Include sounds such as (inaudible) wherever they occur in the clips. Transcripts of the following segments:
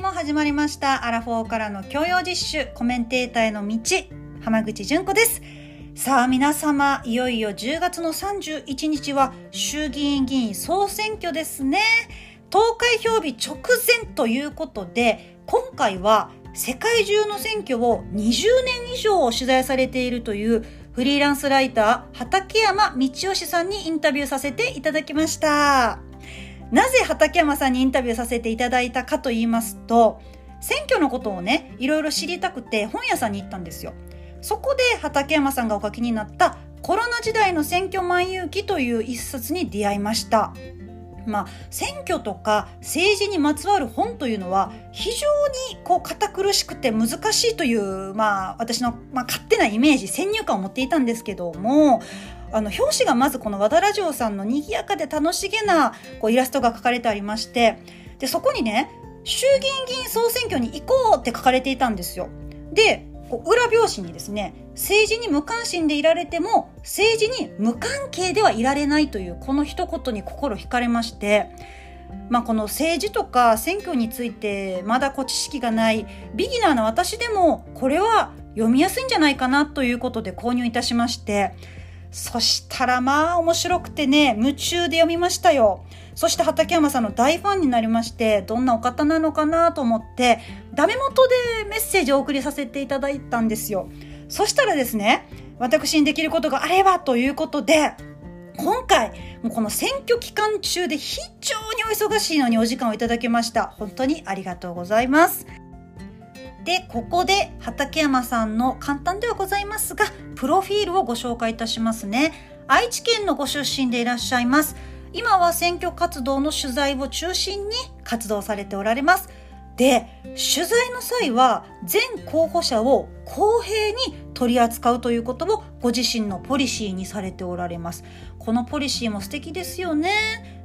も始まりましたアラフォーからの教養実習コメンテーターへの道浜口純子です。さあ皆様いよいよ10月の31日は衆議院議員総選挙ですね。投開票日直前ということで今回は世界中の選挙を20年以上取材されているというフリーランスライター畠山道義さんにインタビューさせていただきました。なぜ畠山さんにインタビューさせていただいたかと言いますと選挙のことをねいろいろ知りたくて本屋さんに行ったんですよ。そこで畠山さんがお書きになったコロナ時代の選挙万有記という一冊に出会いました。まあ、選挙とか政治にまつわる本というのは非常にこう堅苦しくて難しいという、まあ、私の、まあ、勝手なイメージ先入観を持っていたんですけどもあの表紙がまずこの和田ラジオさんの賑やかで楽しげなこうイラストが描かれてありましてでそこにね衆議院議員総選挙に行こうって書かれていたんですよ。でこう裏表紙にですね政治に無関心でいられても政治に無関係ではいられないというこの一言に心惹かれましてまあ、この政治とか選挙についてまだこう知識がないビギナーな私でもこれは読みやすいんじゃないかなということで購入いたしましてそしたらまあ面白くてね、夢中で読みましたよ。そして畠山さんの大ファンになりまして、どんなお方なのかなと思って、ダメ元でメッセージを送りさせていただいたんですよ。そしたらですね、私にできることがあればということで、今回、もうこの選挙期間中で非常にお忙しいのにお時間をいただきました。本当にありがとうございます。で、ここで畠山さんの簡単ではございますが、プロフィールをご紹介いたしますね。愛知県のご出身でいらっしゃいます。今は選挙活動の取材を中心に活動されておられます。で、取材の際は全候補者を公平に取り扱うということをご自身のポリシーにされておられます。このポリシーも素敵ですよね。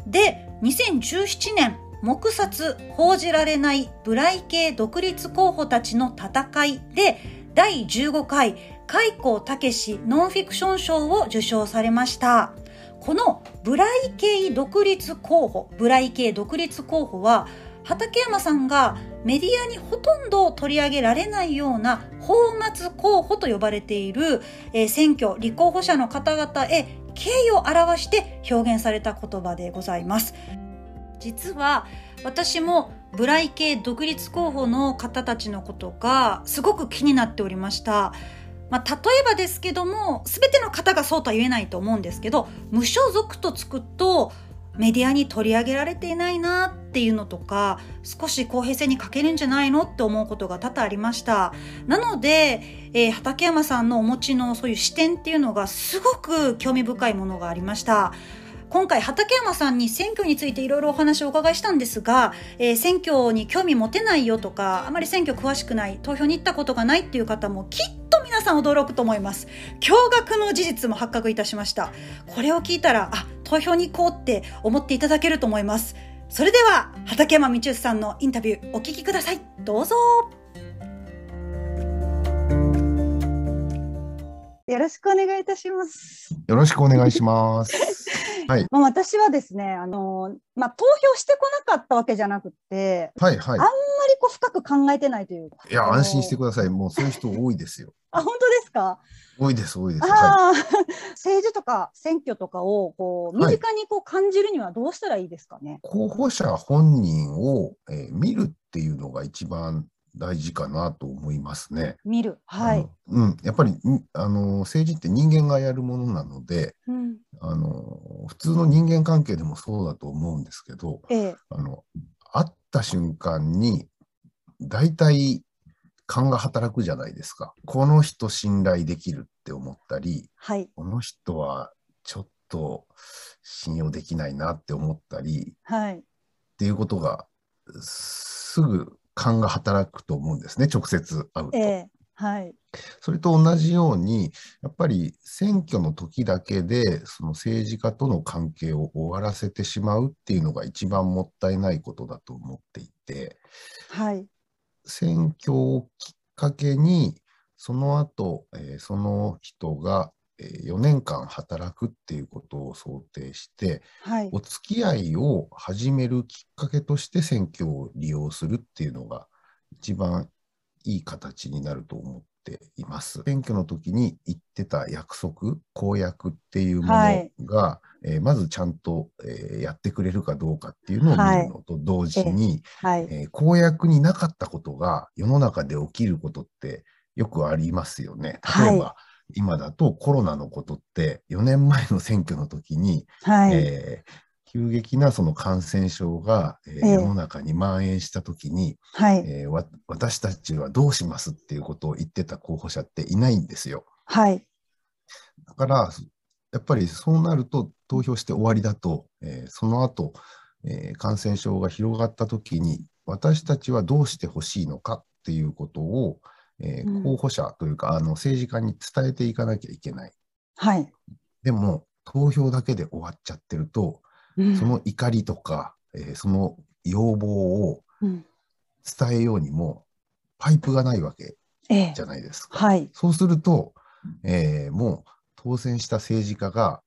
で、2017年、黙殺報じられないブライ系独立候補たちの戦いで第15回開口武ノンフィクション賞を受賞されました。このブライ系独立候補、ブライ系独立候補は畠山さんがメディアにほとんど取り上げられないような泡沫候補と呼ばれている、えー、選挙立候補者の方々へ敬意を表して表現された言葉でございます。実は私もブライ系独立候補の方たちのことがすごく気になっておりました。まあ、例えばですけども、全ての方がそうとは言えないと思うんですけど、無所属とつくと、メディアに取り上げられていないなっていうのとか、少し公平性に欠けるんじゃないのって思うことが多々ありました。なので、えー、畠山さんのお持ちのそういう視点っていうのがすごく興味深いものがありました。今回畠山さんに選挙についていろいろお話をお伺いしたんですが、えー、選挙に興味持てないよとかあまり選挙詳しくない投票に行ったことがないっていう方もきっと皆さん驚くと思います。驚愕の事実も発覚いたしました。これを聞いたらあ投票に行こうって思っていただけると思います。それでは畠山道義さんのインタビューお聞きください。どうぞ。よろしくお願いいたします。よろしくお願いします。(laughs) はい。まあ私はですね、あのまあ投票してこなかったわけじゃなくて、はいはい。あんまりこう深く考えてないといういや安心してください。もうそういう人多いですよ。あ本当ですか？多いです多いです。はい、(laughs) 政治とか選挙とかをこう身近にこう感じるにはどうしたらいいですかね？はい、候補者本人を、えー、見るっていうのが一番大事かなと思いますね。見る。はい。うん、やっぱり、あの、政治って人間がやるものなので、うん、あの、普通の人間関係でもそうだと思うんですけど、ええ、あの、会った瞬間に、大体、勘が働くじゃないですか。この人信頼できるって思ったり、はい、この人はちょっと信用できないなって思ったり、はい、っていうことがすぐ勘が働くと思うんですね、直接会うと。えー、はい、それと同じように、やっぱり選挙の時だけで、その政治家との関係を終わらせてしまうっていうのが一番もったいないことだと思っていて、はい、選挙をきっかけに、その後、えー、その人が4年間働くっていうことを想定して、はい、お付き合いを始めるきっかけとして選挙を利用するっていうのが一番いい形になると思っています。選挙の時に言ってた約束、公約っていうものが、はい、えー、まずちゃんと、えー、やってくれるかどうかっていうのを見るのと同時に、はい、えー、公約になかったことが世の中で起きることってよくありますよね。例えば、今だとコロナのことって4年前の選挙の時に、はい、えー、急激なその感染症が、えー、世の中に蔓延した時に、はい。えー、私たちはどうしますっていうことを言ってた候補者っていないんですよ。はい、だからやっぱりそうなると投票して終わりだと、えー、その後、えー、感染症が広がった時に私たちはどうしてほしいのかっていうことを、えー、候補者というか、あの政治家に伝えていかなきゃいけない。はい、でも投票だけで終わっちゃってると、うん、その怒りとか、えー、その要望を伝えようにもパイプがないわけじゃないですか。えーはい、そうすると、えー、もう当選した政治家が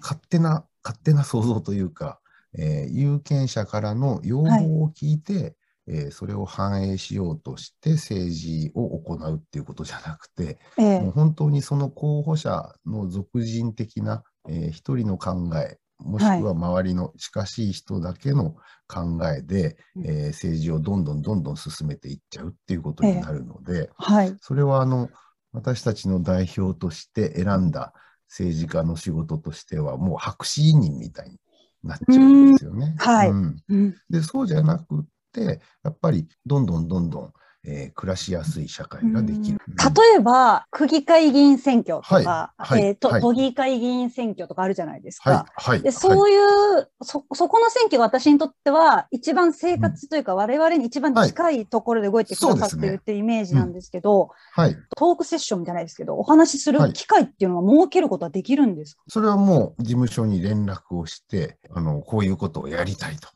勝手な、はい、勝手な想像というか、えー、有権者からの要望を聞いて、えー、それを反映しようとして政治を行うっていうことじゃなくて、えー、もう本当にその候補者の俗人的な、えー、一人の考えもしくは周りの近しい人だけの考えで、はい、えー、政治をどんどんどんどん進めていっちゃうっていうことになるので、はい、それはあの私たちの代表として選んだ政治家の仕事としてはもう白紙委任みたいになっちゃうんですよね。はい、うん、でそうじゃなくやっぱりどんどんどんどんえー、暮らしやすい社会ができる。例えば、区議会議員選挙とか、はい、えーと、はい、都議会議員選挙とかあるじゃないですか。はい、でそういう、そ、そこの選挙が私にとっては、一番生活というか、うん、我々に一番近いところで動いてくださってるっていうイメージなんですけど、はい、トークセッションじゃないですけど、お話しする機会っていうのは設けることはできるんですか、それはもう事務所に連絡をして、あの、こういうことをやりたいと。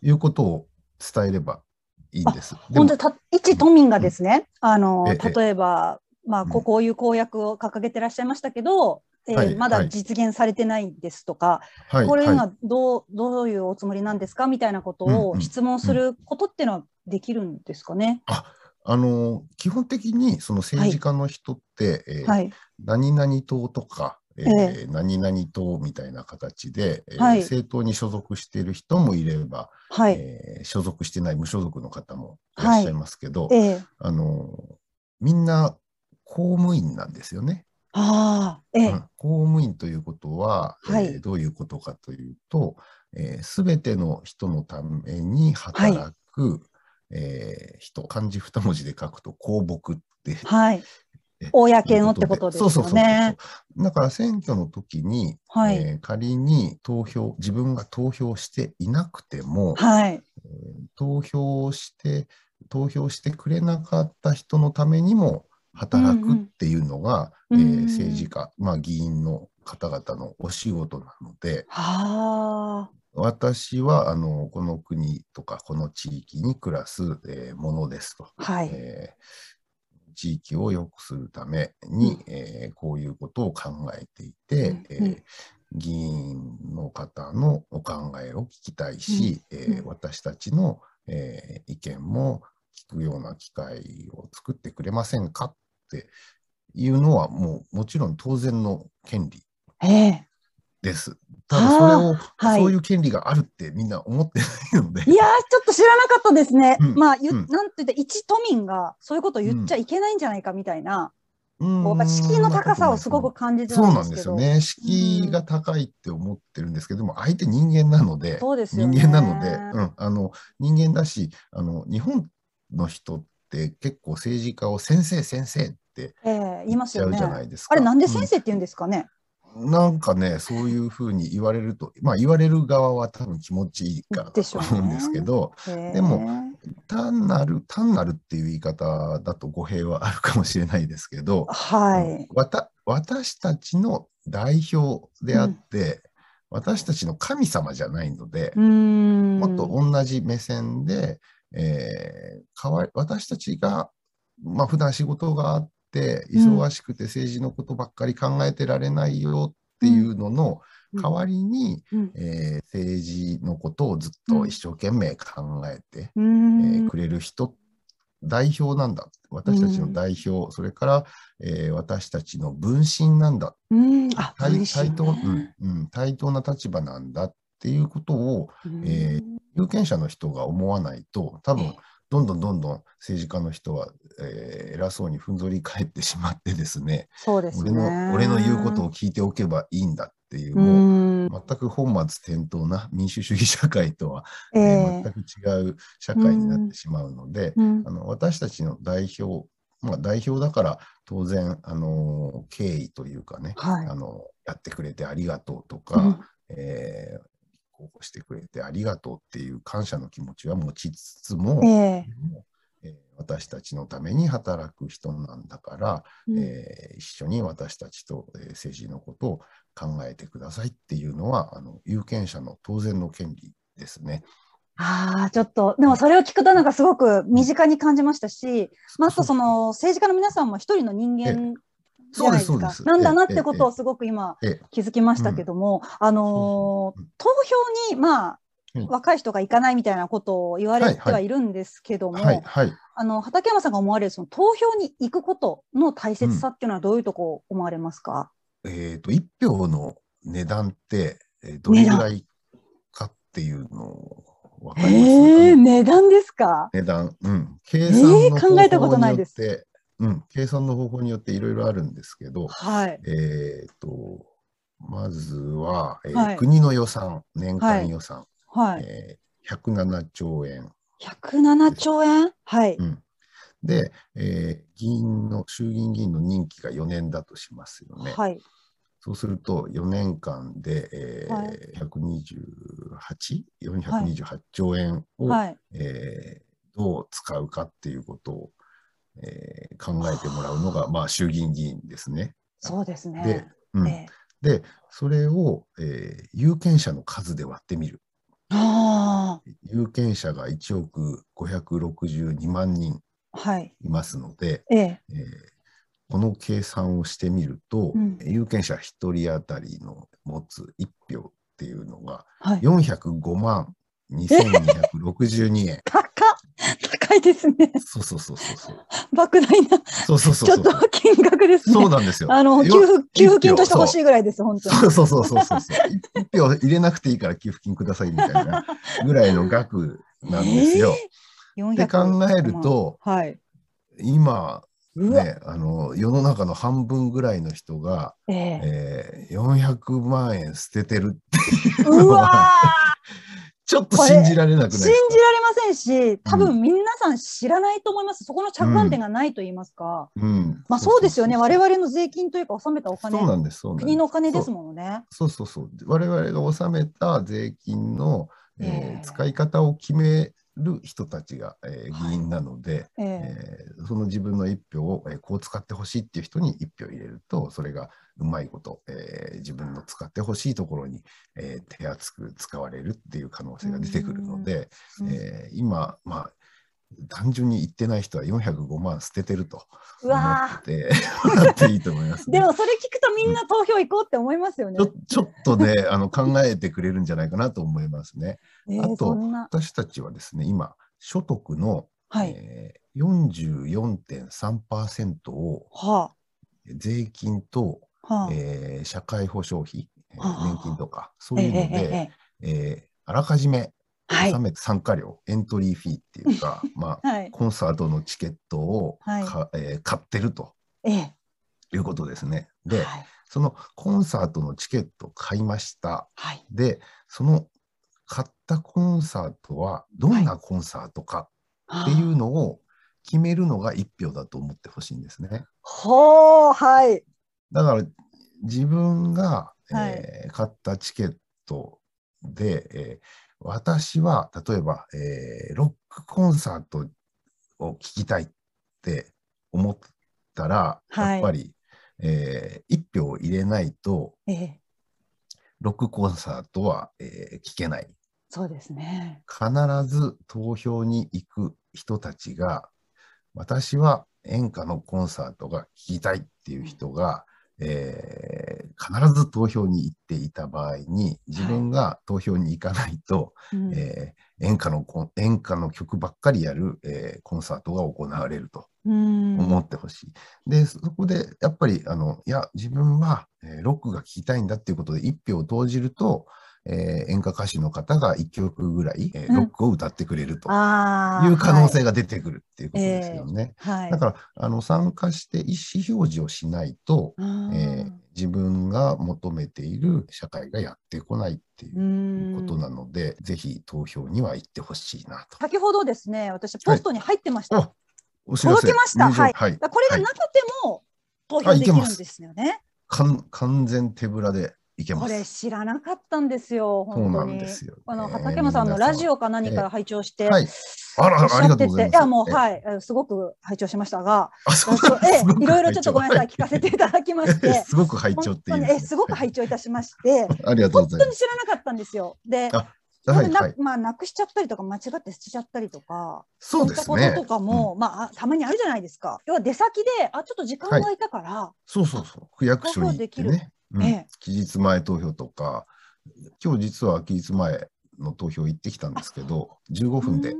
いうことを伝えればいいんです。本当た一都民がですね、うん、あの例えば、まあ、こういう公約を掲げてらっしゃいましたけど、えーはい、まだ実現されてないですとか、はい、これはどうどういうおつもりなんですかみたいなことを質問することっていうのはできるんですかね？ああの基本的にその政治家の人って、はい、えー、何々党とか、えー、何々党みたいな形で、えー、政党に所属している人もいれば、はい、えー、所属してない無所属の方もいらっしゃいますけど、はいえ。ー、あのみんな公務員なんですよね。あえー、うん、公務員ということは、はい、えー、どういうことかというと、す、え、べ、ての人のために働く、はい、えー、人、漢字二文字で書くと公僕って、はい、公のってことですよね。そうそうそうだから選挙の時に、はい、えー、仮に投票、自分が投票していなくても、はい、えー、投票して、投票してくれなかった人のためにも働くっていうのが、うんうん、えー、政治家、まあ、議員の方々のお仕事なので、は私はあのこの国とかこの地域に暮らす、えー、ものですと。はい。えー地域を良くするために、うん、えー、こういうことを考えていて、うん、えー、議員の方のお考えを聞きたいし、うん、えー、私たちの、え意見も聞くような機会を作ってくれませんかっていうのはもうもちろん当然の権利です。ただそれを、はい、そういう権利があるってみんな思ってないので。いやちょっと知らなかったですね。うん、まあ、うん、なんて言って、一都民がそういうことを言っちゃいけないんじゃないかみたいな。うん、こう敷居の高さをすごく感じてそうなんですよね。敷居が高いって思ってるんですけども、相手人間なので、そうですね、人間なので、うん、あの人間だしあの、日本の人って結構政治家を先生先生って言っちゃうじゃないですか。えー、いますよね、あれなんで先生って言うんですかね、なんかね、そういうふうに言われると、まあ言われる側は多分気持ちいいからと思うんですけど、でも、単なる、単なるっていう言い方だと語弊はあるかもしれないですけど、はい、わた私たちの代表であって、うん、私たちの神様じゃないので、もっと同じ目線で、えー、かわ私たちが、まあ普段仕事があって忙しくて政治のことばっかり考えてられないよっていうのの代わりに、うん、えー、政治のことをずっと一生懸命考えて、うん、えー、くれる人代表なんだ。私たちの代表、うん、それから、えー、私たちの分身なんだ、うん、対対等、うんうん、対等な立場なんだっていうことを、えー、有権者の人が思わないと多分、どんどんどんどん政治家の人は、えー、偉そうにふんぞり返ってしまってですねそうですね。俺の俺の言うことを聞いておけばいいんだっていうもう全く本末転倒な民主主義社会とは、えー、全く違う社会になってしまうので、あの私たちの代表まあ、代表だから当然、あの敬意というかね、はい、あのやってくれてありがとうとか、うん、えー、候補してくれてありがとうっていう感謝の気持ちは持ちつつも、えー、え私たちのために働く人なんだから、うん、えー、一緒に私たちと、え政治のことを考えてくださいっていうのはあの有権者の当然の権利ですね。ああ、ちょっと、でもそれを聞くとなんかすごく身近に感じましたし、まあ、あとその政治家の皆さんも一人の人間じゃないですか。なんだなってことをすごく今気づきましたけども、あの投票にまあ若い人が行かないみたいなことを言われてはいるんですけども、あの畠山さんが思われるその投票に行くことの大切さっていうのはどういうとこ思われますか、うん、えっ、ー、と一票の値段ってどれぐらいかっていうのを分かります、えー、値段ですか？値段、うん、計算の方法によって、えー、考えたことないです。うん、計算の方法によっていろいろあるんですけど、はい、えっ、と、まずは、えー、はい、国の予算、年間予算、はい、えー、107兆円。107兆円？はい。うん、で、えー、議員の、衆議院議員の任期が4年だとしますよね。はい。そうすると4年間で、えーはい、128?428 兆円を、はい、えー、どう使うかっていうことを、えー、考えてもらうのが、まあ、衆議院議員ですね。そうですね。で、うんえー、でそれを、えー、有権者の数で割ってみる。有権者が1億562万人いますので、はい、えー、この計算をしてみると、うん、有権者1人当たりの持つ1票っていうのが405万2262円。高 (laughs) 高いですね。そうそうそうそう。莫大な。そうそうそうちょっと金額ですね。そうなんですよ。あの、給付、給付金としてほしいぐらいです、本当に。そうそうそうそうそう。一票入れなくていいから給付金くださいみたいなぐらいの額なんですよ。えー、って考えると、はい、今、ね、あの世の中の半分ぐらいの人が、えー、えー、400万円捨ててるっていうのは (laughs) ちょっと信じられなくない信じられませんし、多分皆さん知らないと思います。うん、そこの着眼点がないと言いますか。うん。まあそうですよね。我々の税金というか納めたお金。そうなんです。国のお金ですものね。そうそうそう。我々が納めた税金の、えー、使い方を決める人たちが、えー、議員なので、はい、えー、その自分の一票を、えー、こう使ってほしいっていう人に一票入れるとそれがうまいこと、えー、自分の使ってほしいところに、えー、手厚く使われるっていう可能性が出てくるので、えー、今、まあ、単純に言ってない人は405万捨ててると思ってもらっていいと思います、ね、でもそれ聞くとみんな投票行こうって思いますよね。ちょちょっとねあの考えてくれるんじゃないかなと思いますね。(laughs) えー、あと私たちはですね今所得の、はい。えー、44.3%を、はあ、税金とはあ、えー、社会保障費、はあ、年金とか、そういうので、えー、えー、あらかじめ納め参加料、エントリーフィーっていうか、(laughs) まあ、はい、コンサートのチケットをか、はい、えー、買ってると、えいうことですね。で、はい、そのコンサートのチケットを買いました。はい、で、その買ったコンサートはどんなコンサートかっていうのを決めるのが1票だと思ってほしいんですね。ほう、はい。だから自分が、えー、買ったチケットで、えー、私は例えば、えー、ロックコンサートを聴きたいって思ったら、はい、やっぱり、えー、1票入れないと、えー、ロックコンサートは、えー、聞けない。そうですね。必ず投票に行く人たちが私は演歌のコンサートが聴きたいっていう人が、えー、必ず投票に行っていた場合に自分が投票に行かないと、はい、えー、演歌の演歌の曲ばっかりやる、えー、コンサートが行われると思ってほしい。でそこでやっぱりあのいや自分は、えロックが聴きたいんだっていうことで一票を投じると、えー、演歌歌手の方が1曲ぐらい、えー、ロックを歌ってくれるという可能性が出てくるっていうことですよね。はいえーはい、だからあの参加して意思表示をしないと、えー、自分が求めている社会がやってこないっていうことなので、ぜひ投票には行ってほしいなと。先ほどですね、私ポストに入ってました。はい、届きました。はい。これがなくても投票できるんですよね。完全手ぶらでいけます。これ知らなかったんですよ。そうなんですよ、あの畠山さんのラジオか何か拝聴して、えー、はい。あら、ありがとうございます。いや、もう、はい、すごく拝聴しましたが、えいろいろちょっとごめんなさい、聞かせていただきまして、すごく拝聴っていう、えすごく拝聴いたしまして、(laughs) ありがとうございます。本当に知らなかったんですよ。で、はいはい、まあ、なくしちゃったりとか、間違って捨てちゃったりとか、そうですね。こととかも、うん、まあ、たまにあるじゃないですか。要は出先で、あ、ちょっと時間が空いたから、はい、そうそうそう、区役所に行ってね。うん、期日前投票とか、今日実は期日前の投票行ってきたんですけど、15分で、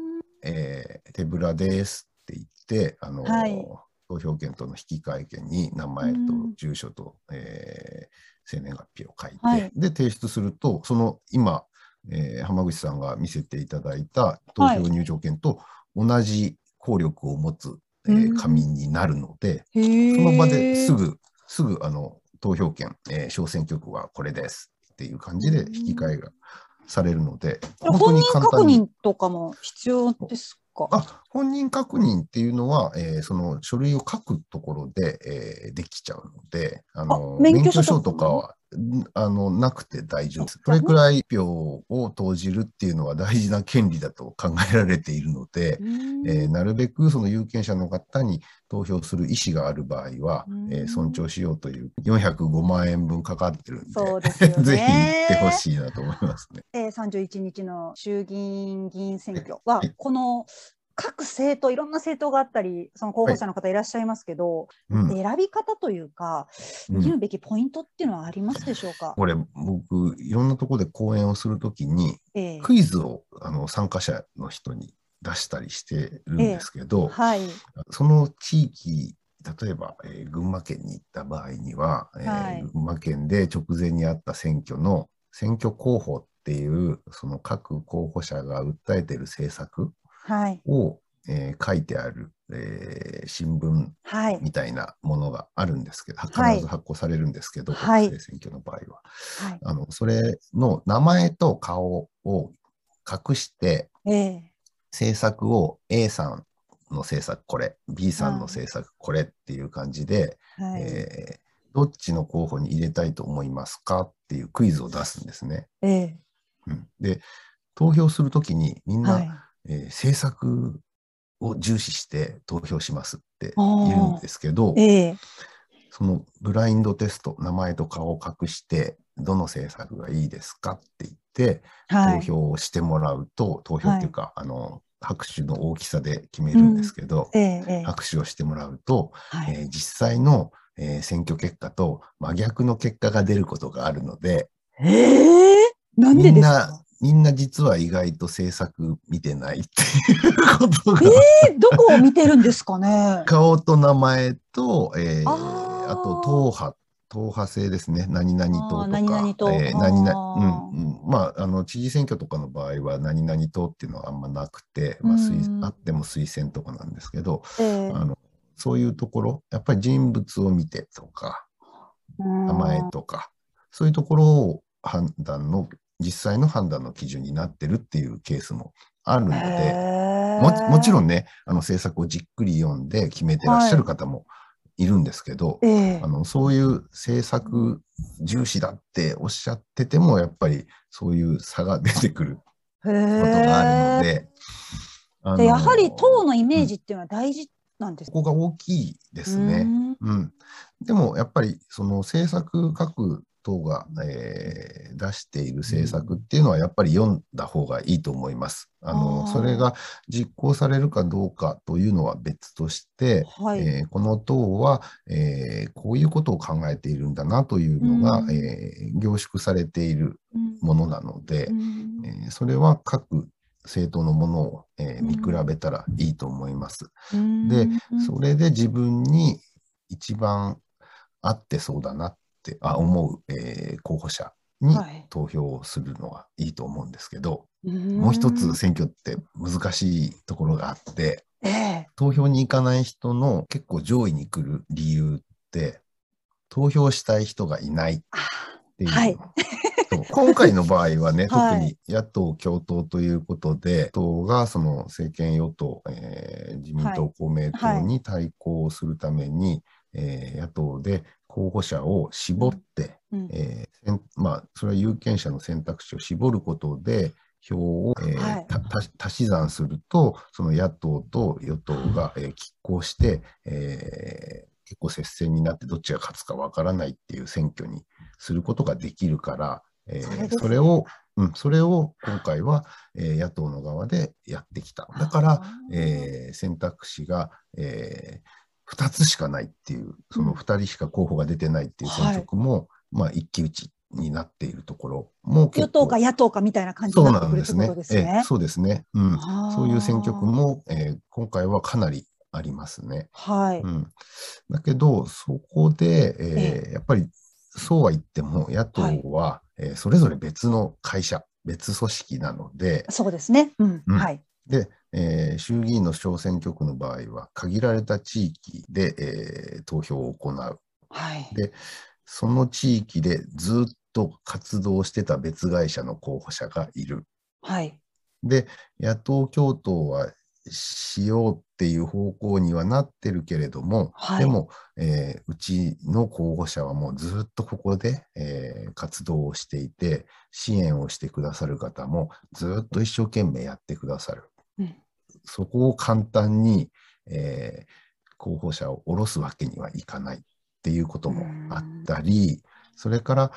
えー、手ぶらですって言って、あの、はい、投票権との引き換え権に名前と住所と、えー、生年月日を書いて、はい、で、提出すると、その今、えー、浜口さんが見せていただいた投票入場券と同じ効力を持つ、えー、紙になるので、その場ですぐ、すぐあの投票権、えー、小選挙区はこれですっていう感じで引き換えがされるので、本人確認とかも必要ですか？あ本人確認っていうのは、えー、その書類を書くところで、えー、できちゃうので、あの免許証とかはあのなくて大丈夫です。それくらい票を投じるっていうのは大事な権利だと考えられているので、えー、なるべくその有権者の方に投票する意思がある場合は、えー、尊重しようという405万円分かかってるんで、そうですね、ぜひ行ってほしいなと思いますね。えー、31日の衆議院議員選挙は、この各政党いろんな政党があったりその候補者の方いらっしゃいますけど、はい。うん、選び方というか見るべきポイントっていうのはありますでしょうか、うん、これ僕いろんなところで講演をするときに、えー、クイズをあの参加者の人に出したりしてるんですけど、えーはい、その地域例えば、えー、群馬県に行った場合には、えー、はい、群馬県で直前にあった選挙の選挙候補っていうその各候補者が訴えている政策を、はい。えー、書いてある、えー、新聞みたいなものがあるんですけど、はい、必ず発行されるんですけど、はい、国政選挙の場合は、はい、あの。それの名前と顔を隠して、えー、政策を A さんの政策これ、B さんの政策これっていう感じで、はい、えー、どっちの候補に入れたいと思いますかっていうクイズを出すんですね。えーうん、で、投票するときにみんな、はいえー、政策を重視して投票しますって言うんですけど、えー、そのブラインドテスト、名前と顔を隠して、どの政策がいいですかって言って、はい、投票をしてもらうと、投票っていうか、はい、あの、拍手の大きさで決めるんですけど、うん。えー、拍手をしてもらうと、はい、えー、実際の、えー、選挙結果と真逆の結果が出ることがあるので、えー、なんでですか？みんな実は意外と制作見てないっていうことが。えー、どこを見てるんですかね？(laughs) 顔と名前と、えー、ああと党派、党派制ですね。何々党とか。何々党。えー、何々、うんうん。まあ、あの、知事選挙とかの場合は何々党っていうのはあんまなくて、まあ、あっても推薦とかなんですけど、えー、あのそういうところ、やっぱり人物を見てとか、名前とか、そういうところを判断の実際の判断の基準になってるっていうケースもあるので、ももちろんね、あの政策をじっくり読んで決めてらっしゃる方もいるんですけど、はい、あのそういう政策重視だっておっしゃってても、やっぱりそういう差が出てくることがあるので。でやはり党のイメージっていうのは大事なんです、うん、ここが大きいですね。うん、うん、でもやっぱりその政策書く党が、えー、出している政策っていうのはやっぱり読んだ方がいいと思います。あのそれが実行されるかどうかというのは別として、はい、えー、この党は、えー、こういうことを考えているんだなというのが、うん、えー、凝縮されているものなので、うん、えそれは各政党のものを、え見比べたらいいと思います。うん、でそれで自分に一番合ってそうだなってあ思う、え候補者に投票するのはいいと思うんですけど、はい、もう一つ選挙って難しいところがあって、えー、投票に行かない人の結構上位に来る理由って投票したい人がいないっていう。はい。(laughs) 今回の場合はね、(laughs) 特に野党共闘ということで、党がその政権与党、えー、自民党、公明党に対抗するために、えー、野党で候補者を絞って、うん。えーまあ、それは有権者の選択肢を絞ることで、票を、えーはい、足し算すると、その野党と与党が、えー、拮抗して、えー、結構接戦になってどっちが勝つかわからないっていう選挙にすることができるから、えー、それを、うん、それを今回は、えー、野党の側でやってきた。だから、えー、選択肢が、えー、2つしかないっていう、その2人しか候補が出てないっていう選挙区も、うん、まあ、一騎打ちになっているところも与党か野党かみたいな感じになってくるってことですね。そうですね。うん、そういう選挙区も、えー、今回はかなりありますね。はい。うん、だけど、そこで、えー、えー、やっぱりそうは言っても、野党は、はい、えー、それぞれ別の会社、別組織なので、そうですね。うん。うん、はい。で、えー、衆議院の小選挙区の場合は、限られた地域で、えー、投票を行う。はい、で、その地域でずっと活動してた別会社の候補者がいる。はい、で、野党共闘はしようっていう方向にはなってるけれども、はい、でも、えー、うちの候補者はもうずっとここで、えー、活動をしていて、支援をしてくださる方もずっと一生懸命やってくださる。そこを簡単に、えー、候補者を下ろすわけにはいかないっていうこともあったり、それから、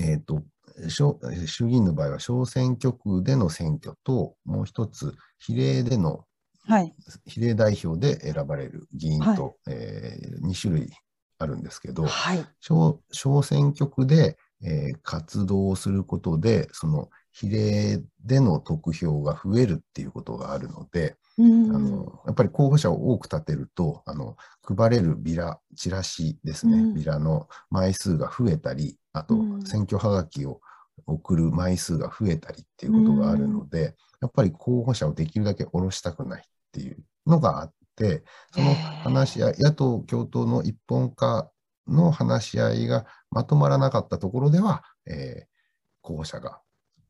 えっ、ー、と、衆議院の場合は小選挙区での選挙と、もう一つ、比例での、はい、比例代表で選ばれる議員と、はい、えー、2種類あるんですけど、はい、小小選挙区で、えー、活動することで、その比例での得票が増えるっていうことがあるので、あのやっぱり候補者を多く立てるとあの配れるビラチラシですね、うん、ビラの枚数が増えたりあと選挙はがきを送る枚数が増えたりっていうことがあるので、やっぱり候補者をできるだけ下ろしたくないっていうのがあってその話し合い野党共闘の一本化の話し合いがまとまらなかったところでは、えー、候補者が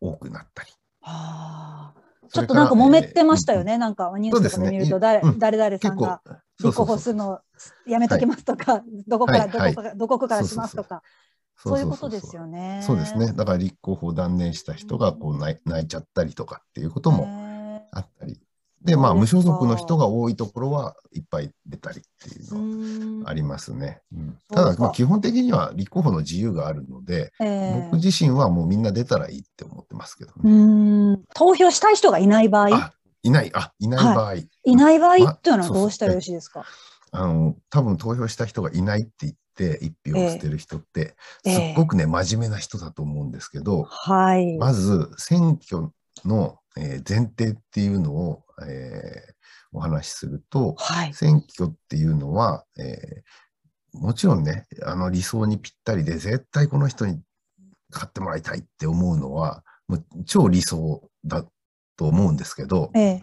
多くなったり。はあ、ちょっとなんか揉めてましたよね、えー、なんかニュースとかで見ると誰、ね、誰々さんが立候補するのやめときますとか、どこからどこから、どこからしますとか。そういうことですよね。そうですね。だから立候補を断念した人がこう泣いちゃったりとかっていうこともあったりで、まあ、無所属の人が多いところはいっぱい出たりっていうのはありますね。うん、ただ、まあ、基本的には立候補の自由があるので、えー、僕自身はもうみんな出たらいいって思ってますけどね。投票したい人がいない場合？いない、あ、いない場合。はい、いない場合っていうのはどうしたらよろしいですか、まあの、多分投票した人がいないって言って一票を捨てる人って、えー、すっごくね、真面目な人だと思うんですけど、はい、まず選挙のえー、前提っていうのを、えー、お話しすると、はい、選挙っていうのは、えー、もちろんね、あの理想にぴったりで、絶対この人に買ってもらいたいって思うのは、もう超理想だと思うんですけど、ええ、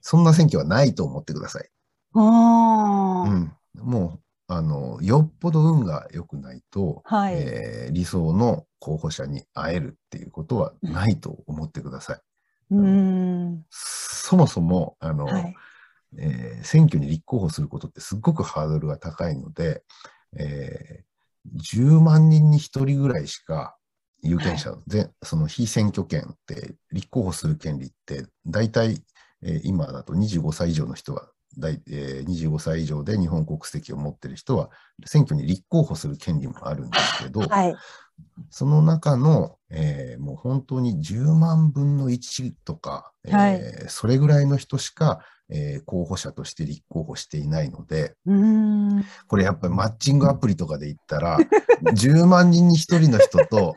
そんな選挙はないと思ってください。あうん、もうあのよっぽど運が良くないと、はい、えー、理想の候補者に会えるっていうことはないと思ってください。うん。そもそもあの、はい、えー、選挙に立候補することってすごくハードルが高いので、えー、10万人に1人ぐらいしか有権者で、はい、その非選挙権って立候補する権利って大体、えー、今だと25歳以上の人が大えー、25歳以上で日本国籍を持ってる人は選挙に立候補する権利もあるんですけど、はい、その中の、えー、もう本当に10万分の1とか、はい、えー、それぐらいの人しか、えー、候補者として立候補していないので、これやっぱりマッチングアプリとかで言ったら、(laughs) 10万人に1人の人と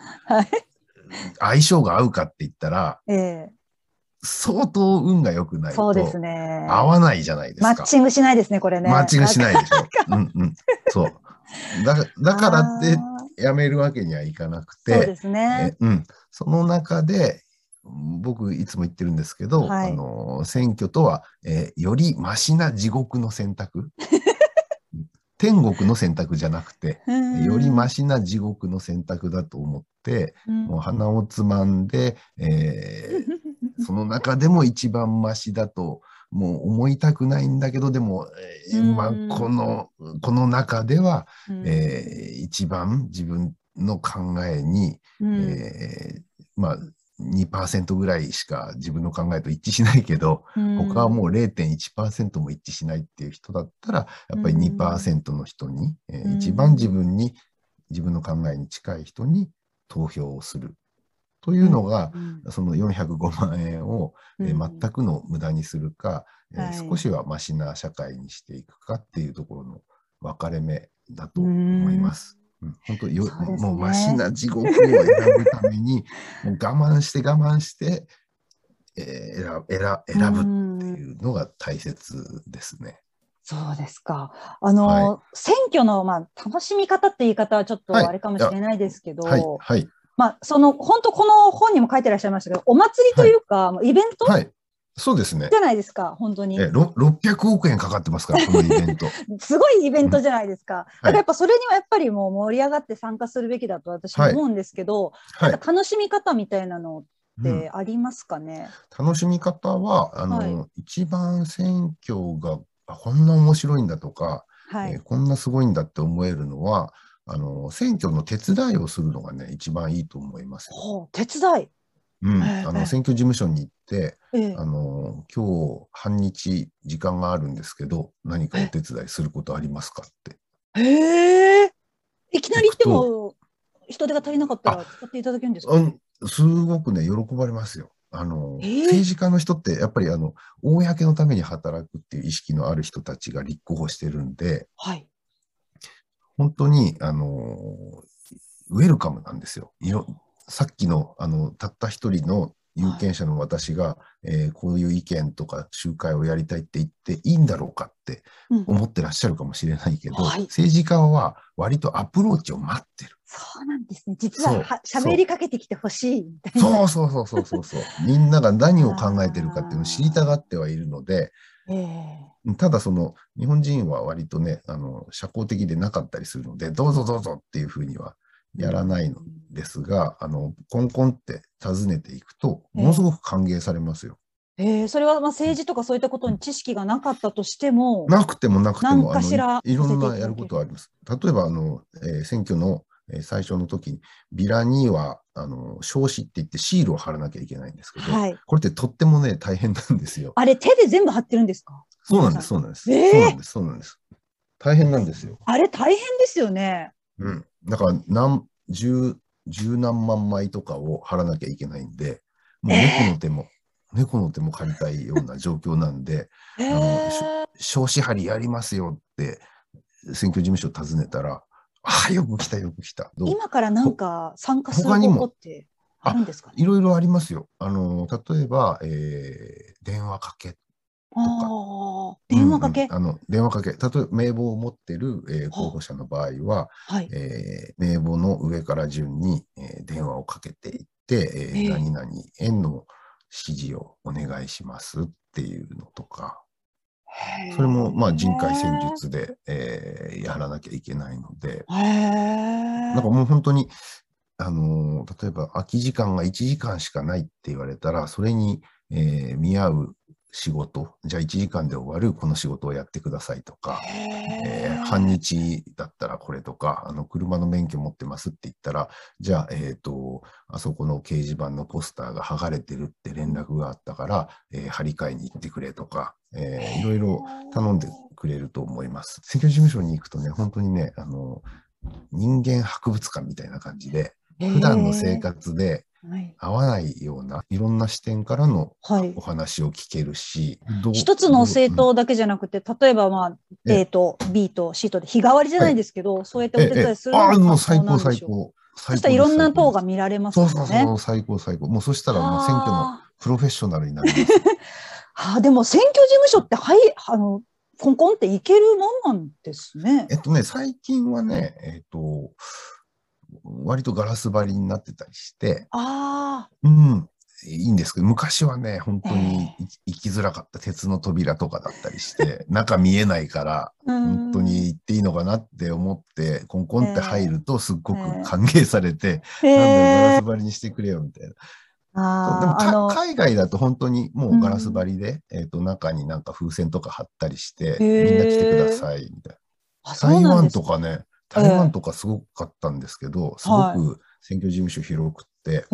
相性が合うかって言ったら、え相当運が良くないとそうですね。合わないじゃないですか。マッチングしないですね、これね。マッチングしないでしょ。うんうん。そう。だだからってやめるわけにはいかなくて、そうですね。うん。その中で、僕いつも言ってるんですけど、はい、あの選挙とは、えー、よりマシな地獄の選択 (laughs) 天国の選択じゃなくて、よりマシな地獄の選択だと思って、もう鼻をつまんで、えー、(laughs) その中でも一番マシだともう思いたくないんだけどでも、えー、まあ、このこの中では、えー、一番自分の考えに、えー、まあ2%ぐらいしか自分の考えと一致しないけど、他はもう0.1%も一致しないっていう人だったらやっぱり2%の人に、えー、一番自分に自分の考えに近い人に投票をするというのが、うん、その405万円を、えー、全くの無駄にするか、うん、えー、少しはマシな社会にしていくかっていうところの分かれ目だと思います。うん、本当よ、ね、もうマシな地獄を選ぶためにもう我慢して我慢して、えー、選選ぶっていうのが大切ですね。そうですか。あの、はい、選挙の、まあ、楽しみ方って言い方はちょっとあれかもしれないですけど、はい、はい、まあ、その、本当この本にも書いてらっしゃいましたけど、お祭りというか、はい、イベント、はい、そうですね。じゃないですか、本当に。え、600億円かかってますから、このイベント。(laughs) すごいイベントじゃないですか。うん、だからやっぱそれにはやっぱりもう盛り上がって参加するべきだと私は思うんですけど、はい、なんか楽しみ方みたいなのってありますかね、うん、楽しみ方は、あの、はい、一番選挙がこんな面白いんだとか、はい。えー、こんなすごいんだって思えるのは、あの選挙の手伝いをするのがね、一番いいと思いますよ。手伝い。うん、あの選挙事務所に行って、えあの今日半日時間があるんですけど何かお手伝いすることありますかって。へえいきなり行っても人手が足りなかったら使っていただけるんですか、うん、すごくね喜ばれますよ。あの、政治家の人ってやっぱりあの公のために働くっていう意識のある人たちが立候補してるんで、はい、本当に、あの、ウェルカムなんですよ。さっきの、あの、たった一人の有権者の私が、はい、えー、こういう意見とか集会をやりたいって言っていいんだろうかって思ってらっしゃるかもしれないけど、うんはい、政治家は割とアプローチを待ってる。そうなんですね。実はは喋りかけてきてほしいみたいな。そうそうそうそうそう。みんなが何を考えてるかっていうのを知りたがってはいるので、えー、ただその日本人は割とねあの社交的でなかったりするのでどうぞどうぞっていうふうにはやらないのですが、あのコンコンって訪ねていくとものすごく歓迎されますよ。えー、それはまあ政治とかそういったことに知識がなかったとしても、なくてもなくてもいろんなやることはあります。例えばあの、えー、選挙の最初の時にビラにはあの証子って言ってシールを貼らなきゃいけないんですけど、はい、これってとってもね大変なんですよ。あれ手で全部貼ってるんですか？そうなんです、そうなんです。えー、そうなんです、そうなんです。大変なんですよ。あれ大変ですよね。うん。だから何、十、十何万枚とかを貼らなきゃいけないんで、もう猫の手も、えー、猫の手も借りたいような状況なんで、えー、あの、証子貼りやりますよって選挙事務所訪ねたら、ああ、よく来た、よく来た。今からなんか参加する方法ってあるんですか、ね、いろいろありますよ。あの、例えば、えー、電話かけとか。電話かけ、うんうん、あの電話かけ。例えば名簿を持ってる、えー、候補者の場合は、はい、えー、名簿の上から順に、えー、電話をかけていって、えー、何々への指示をお願いしますっていうのとか。それもまあ人海戦術で、えー、やらなきゃいけないので、なんかもう本当に、あのー、例えば空き時間が1時間しかないって言われたら、それに、えー、見合う仕事、じゃあ1時間で終わるこの仕事をやってくださいとか、えー、半日だったらこれとか、あの車の免許持ってますって言ったら、じゃあ、えっ、ー、と、あそこの掲示板のポスターが剥がれてるって連絡があったから、えー、張り替えに行ってくれとか、えー、いろいろ頼んでくれると思います。選挙事務所に行くとね、本当にね、あの、人間博物館みたいな感じで、普段の生活で合わないようないろんな視点からのお話を聞けるし、はい、一つの政党だけじゃなくて、例えば、まあ、A と B と C とで日替わりじゃないですけど、はい、そうやってお手伝いするのもう最高最高。そしたらいろんな党が見られますね。そうそうそう、最高最高。もうそしたらもう選挙のプロフェッショナルになります。は (laughs) あ、でも選挙事務所って、はい、あの、コンコンっていけるもんなんですね。えっとね、最近はね、えっと、割とガラス張りになってたりして、あうん、いいんですけど、昔はね、本当に行きづらかった。鉄の扉とかだったりして、(laughs) 中見えないから、本当に行っていいのかなって思って、コンコンって入るとすっごく歓迎されて、えー、なんでガラス張りにしてくれよみたいな。あでも海外だと本当にもうガラス張りで、うん、えー、と中になんか風船とか貼ったりして、みんな来てくださいみたいな。台湾とかね、台湾とかすごかったんですけど、すごく選挙事務所広くて、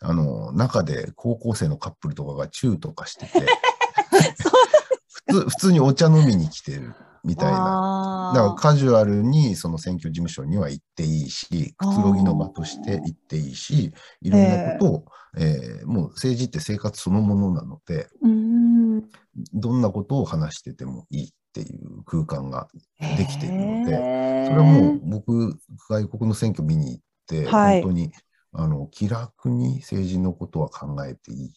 あの、中で高校生のカップルとかがチューとかしてて、(laughs) 普通普通にお茶飲みに来てるみたいな。だからカジュアルにその選挙事務所には行っていいし、くつろぎの場として行っていいし、いろんなことを、えー、もう政治って生活そのものなので、どんなことを話しててもいい。っていう空間ができているので、それはもう僕、外国の選挙見に行って、本当にあの気楽に政治のことは考えていい。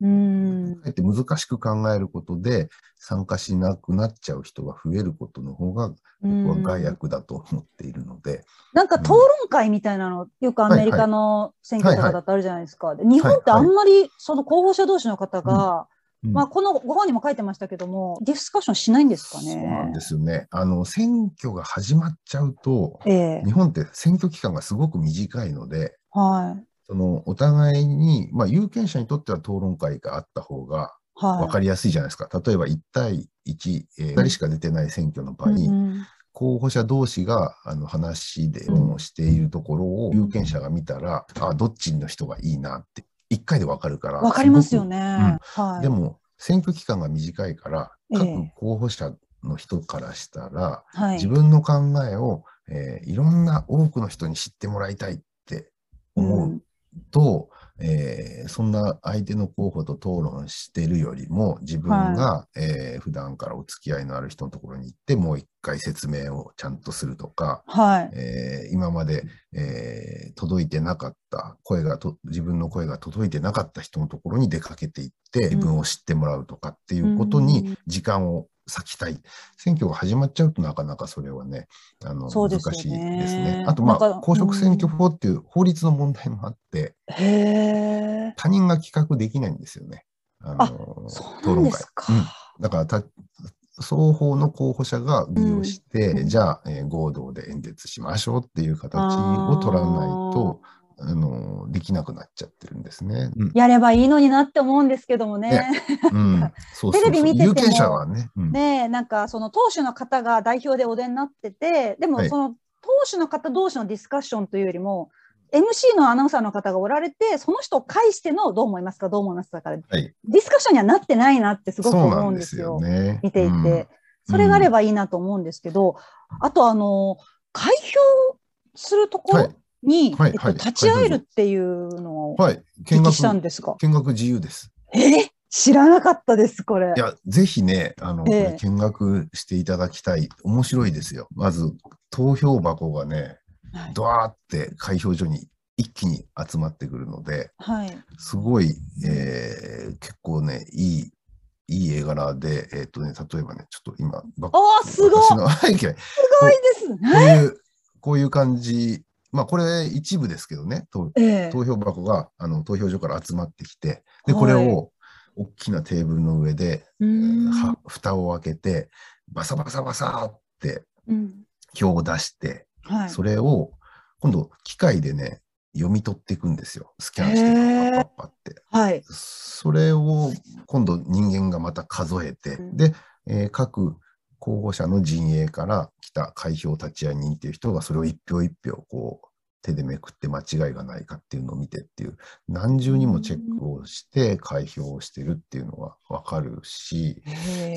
うん。えて難しく考えることで参加しなくなっちゃう人が増えることの方が僕は害悪だと思っているので。なんか討論会みたいなの、よくアメリカの選挙とかだとあるじゃないですか。日本ってあんまりその候補者同士の方がまあ、このご本にも書いてましたけども、ディスカッションしないんですかね？そうなんですよね。あの、選挙が始まっちゃうと、えー、日本って選挙期間がすごく短いので、はい。その、お互いに、まあ、有権者にとっては討論会があった方が、分かりやすいじゃないですか。はい、例えば、1対1、えー、2人しか出てない選挙の場に、うんうん候補者同士があの話で論をしているところを有権者が見たら、うん、あどっちの人がいいなって1回でわかるから。わかりますよね、うん。はい。でも、選挙期間が短いから、各候補者の人からしたら、えー、自分の考えを、えー、いろんな多くの人に知ってもらいたいって思うと、えー、そんな相手の候補と討論してるよりも自分が、はい、えー、普段からお付き合いのある人のところに行ってもう一回説明をちゃんとするとか、はいえー、今まで、えー、届いてなかった声がと自分の声が届いてなかった人のところに出かけていって自分を知ってもらうとかっていうことに時間を割きたい。選挙が始まっちゃうとなかなかそれはね、あの、難しいですね。あと、まあ、公職選挙法っていう法律の問題もあって、他人が企画できないんですよね。あの、討論会。うん、だからた、双方の候補者が利用して、うん、じゃあ、えー、合同で演説しましょうっていう形を取らないと、あのできなくなっちゃってるんですね、うん、やればいいのになって思うんですけどもね。うん、(laughs) テレビ見てても。有権者はね、うん、ねなんかその党首の方が代表でお出になっててでもその党首の方同士のディスカッションというよりも、MC のアナウンサーの方がおられてその人を介してのどう思いますかどう思いますかから、はい、ディスカッションにはなってないなってすごく思うんですよ。すよね、見ていて、それがあればいいなと思うんですけど、あとあの開票するところ、はい。に、はいえっと、立ち会えるっていうのを聞きしたんですか、見学自由です。え？知らなかったです、これ。いや、ぜひね、あの、え見学していただきたい。面白いですよ。まず、投票箱がね、はい、ドワーって開票所に一気に集まってくるので、はい、すごい、えー、結構ね、いい、いい絵柄で、えっ、ー、とね、例えばね、ちょっと今、すごい。すごいですね。こういう、こういう感じ。まあ、これ一部ですけどね、投えー、投票箱があの投票所から集まってきて、で、これを大きなテーブルの上で、は蓋を開けて、バサバサバサって票を出して、はい、それを今度機械でね、読み取っていくんですよ。スキャンしてパッパッパって。はい。それを今度人間がまた数えて、うん、で、えー、各候補者の陣営から来た開票立ち会い人っていう人がそれを一票一票こう手でめくって間違いがないかっていうのを見てっていう何重にもチェックをして開票をしてるっていうのが分かるし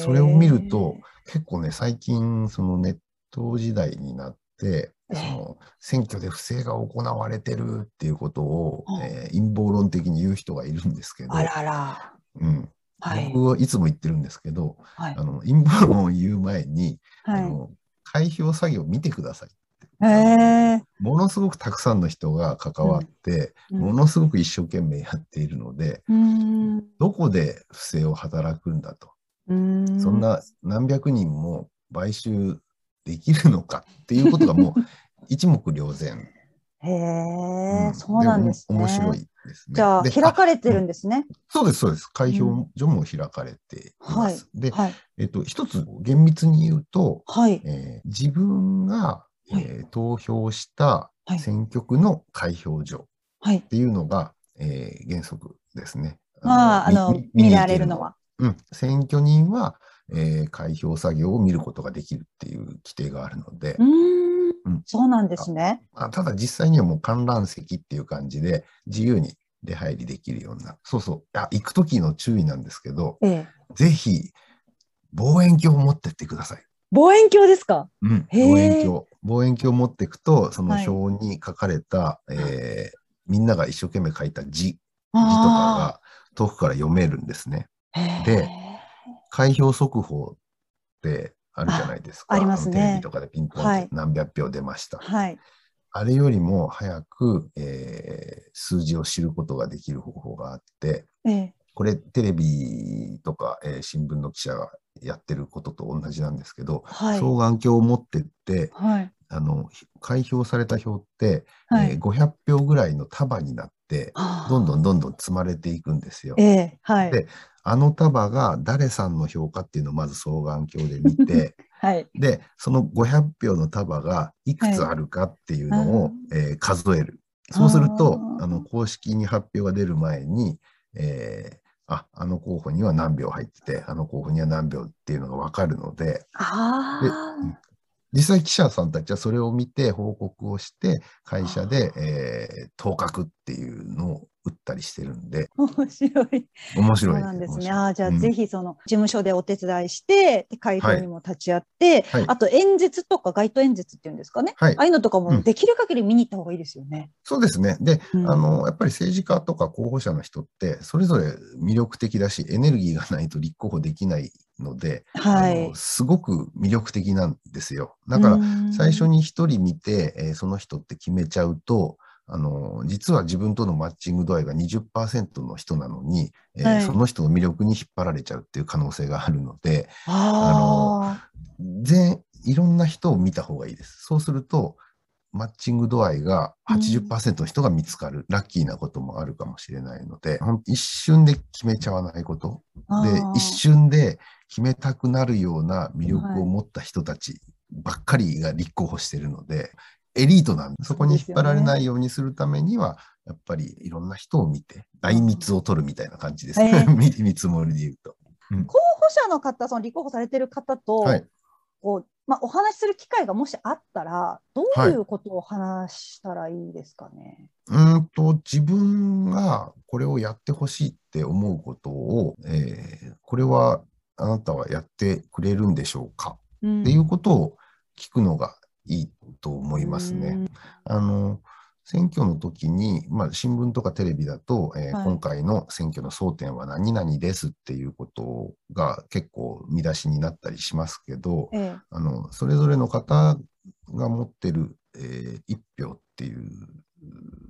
それを見ると結構ね最近そのネット時代になってその選挙で不正が行われてるっていうことを、えー、陰謀論的に言う人がいるんですけど、あらら。うん。はい、僕はいつも言ってるんですけど、はい、あの陰謀論を言う前に、はい、あの開票作業を見てくださいものすごくたくさんの人が関わって、うん、ものすごく一生懸命やっているので、うん、どこで不正を働くんだと、うん、そんな何百人も買収できるのかっていうことがもう (laughs) 一目瞭然。へえ、そうなんですね。面白いですね。じゃあ、開かれてるんですね。そうです、そうです。開票所も開かれています。で、はい、えっと、一つ厳密に言うと、はいえー、自分がえー、投票した選挙区の開票所っていうのが、はい、えー、原則ですね。ああ、あの、見られるのは。うん、選挙人は、えー、開票作業を見ることができるっていう規定があるので。うんうん、そうなんですねあ。ただ実際にはもう観覧席っていう感じで自由に出入りできるような。そうそう。あ行く時の注意なんですけど、ええ、ぜひ望遠鏡を持ってってください。望遠鏡ですか、うん、望遠鏡。望遠鏡を持っていくと、その表に書かれた、はい、えー、みんなが一生懸命書いた字、字とかが遠くから読めるんですね。で、開票速報ってあるじゃないですか。ありますね。テレビとかでピンポンって何百票出ました。はい、あれよりも早く、えー、数字を知ることができる方法があって、ええ、これテレビとか、えー、新聞の記者がやってることと同じなんですけど、はい、双眼鏡を持ってって、はい、あの開票された票って、はい、えー、500票ぐらいの束になってどんどんどんどん積まれていくんですよ。えーはい、であの束が誰さんの評価っていうのをまず双眼鏡で見て、(laughs) はい、でその500票の束がいくつあるかっていうのを、はい、えー、数える。そうするとあの公式に発表が出る前に、えー、あ、あの候補には何秒入ってて、あの候補には何秒っていうのが分かるので、で実際記者さんたちはそれを見て報告をして、会社で、えー、当確っていうのを打ったりしてるんで。(laughs) 面白い。面白い。そうなんですね。あじゃあ、ぜひその事務所でお手伝いして、会頭にも立ち会って、はい、あと演説とか街頭演説っていうんですかね。はい、ああいうのとかもできる限り見に行った方がいいですよね。うん、そうですね。で、うん、あの、やっぱり政治家とか候補者の人って、それぞれ魅力的だし、エネルギーがないと立候補できないので、はい、すごく魅力的なんですよ。だから最初に一人見て、えー、その人って決めちゃうと、あの、実は自分とのマッチング度合いが20%の人なのに、えーその人の魅力に引っ張られちゃうっていう可能性があるので、あの、全、いろんな人を見た方がいいです。そうすると、マッチング度合いが80%の人が見つかる、うん、ラッキーなこともあるかもしれないので、一瞬で決めちゃわないこと。で、一瞬で決めたくなるような魅力を持った人たちばっかりが立候補してるので、エリートなんで、そこに引っ張られないようにするためには、やっぱりいろんな人を見て、大密を取るみたいな感じですね。(laughs) 見積もりで言うと。うん、候補者の方、その立候補されてる方と、はい、こうまあ、お話しする機会がもしあったら、どういうことを話したらいいですかね？はい、うんと自分がこれをやってほしいって思うことを、えー、これはあなたはやってくれるんでしょうか、うん、っていうことを聞くのがいいと思いますね。あの選挙の時に、まあ、新聞とかテレビだと、えーはい、今回の選挙の争点は何々ですっていうことが結構見出しになったりしますけど、ええ、あのそれぞれの方が持ってる、えー、一票っていう